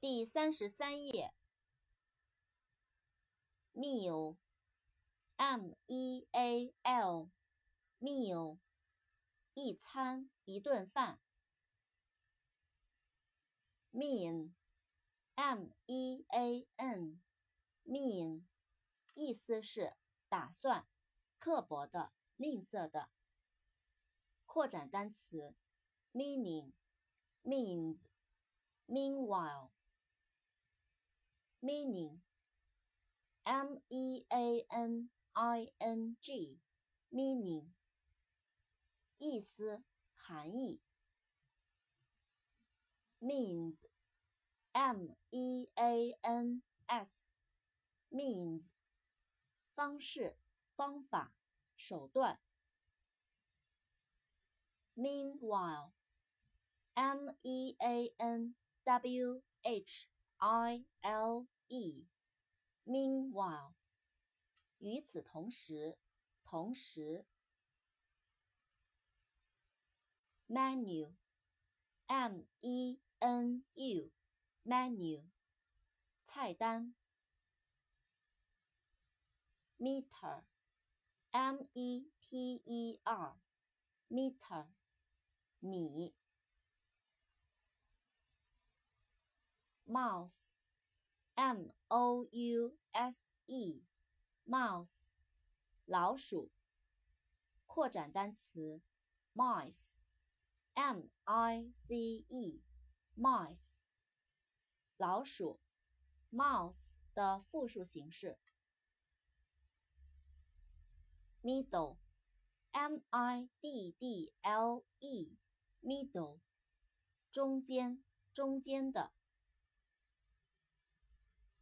第三十三页，meal，m-e-a-l，meal，一餐一顿饭。mean，m-e-a-n，mean，意思是打算、刻薄的、吝啬的。扩展单词，meaning，means，meanwhile。meaning M E A N I N G meaning 意思含义 means M E A N S means 方式方法手段 meanwhile M E A N W H I L E，meanwhile，与此同时，同时。menu，m e n u，menu，菜单。meter，m e t e r，meter，米。mouse。M o u s e，mouse，老鼠。扩展单词，mice，m i c e，mice，老鼠。mouse 的复数形式。middle，m i d d l e，middle，中间，中间的。